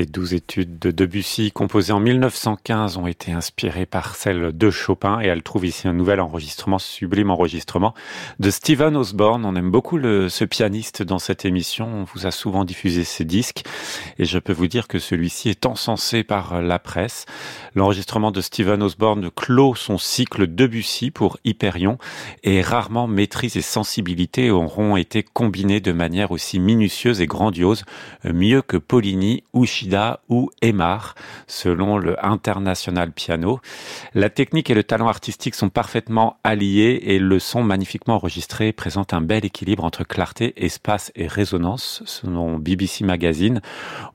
Les douze études de Debussy composées en 1915 ont été inspirées par celles de Chopin et elle trouve ici un nouvel enregistrement, sublime enregistrement de Stephen Osborne. On aime beaucoup ce pianiste dans cette émission. On vous a souvent diffusé ses disques et je peux vous dire que celui-ci est encensé par la presse. L'enregistrement de Stephen Osborne clôt son cycle Debussy pour Hyperion et rarement maîtrise et sensibilité auront été combinées de manière aussi minutieuse et grandiose, mieux que Poligny ou ou Emar, selon le International Piano. La technique et le talent artistique sont parfaitement alliés et le son magnifiquement enregistré présente un bel équilibre entre clarté, espace et résonance, selon BBC Magazine.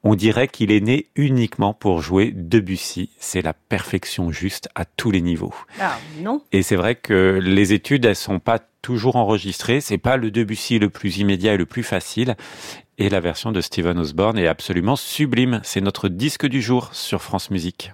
On dirait qu'il est né uniquement pour jouer Debussy. C'est la perfection juste à tous les niveaux. Ah, non. Et c'est vrai que les études, elles sont pas toujours enregistrées. C'est pas le Debussy le plus immédiat et le plus facile. Et la version de Stephen Osborne est absolument sublime. C'est notre disque du jour sur France Musique.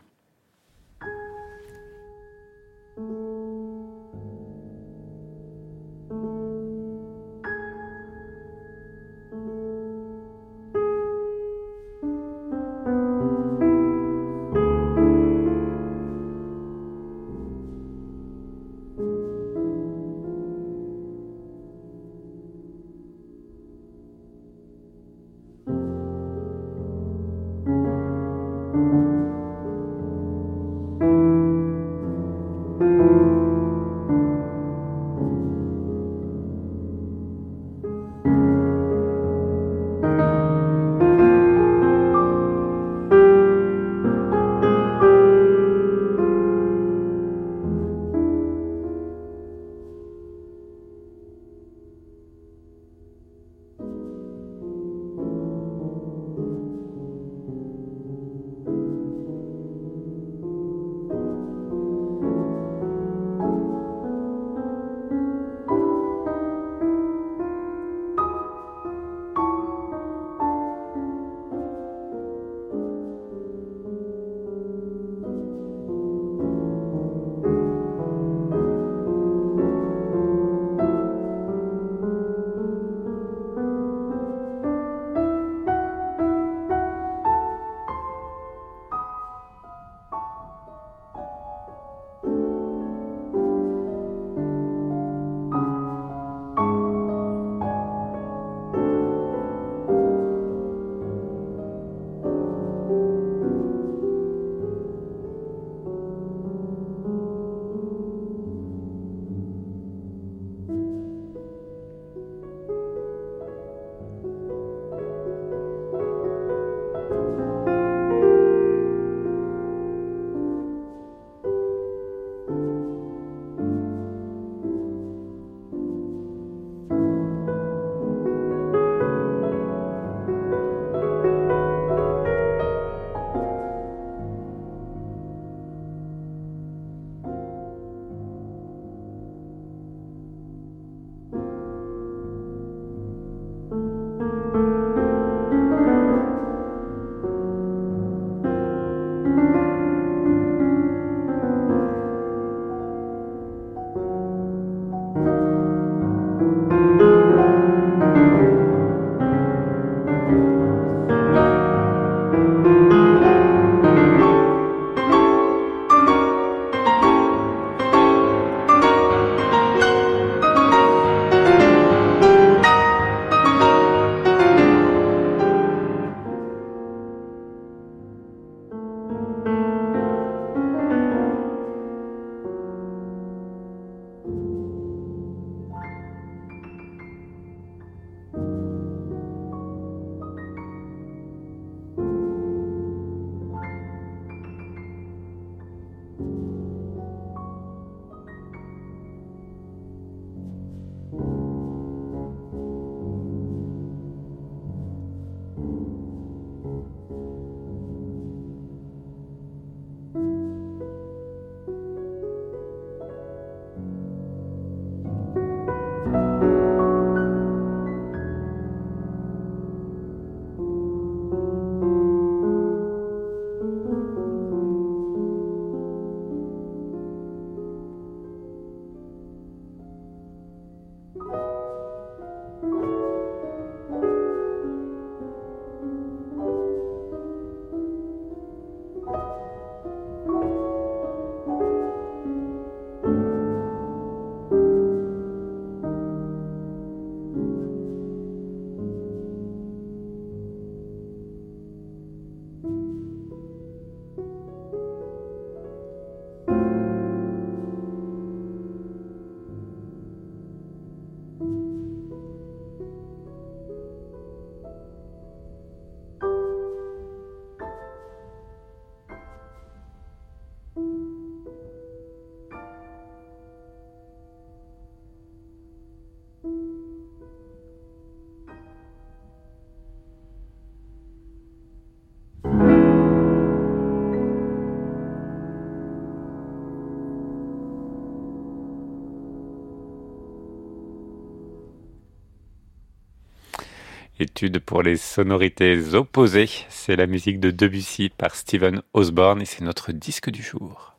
Étude pour les sonorités opposées. C'est la musique de Debussy par Stephen Osborne et c'est notre disque du jour.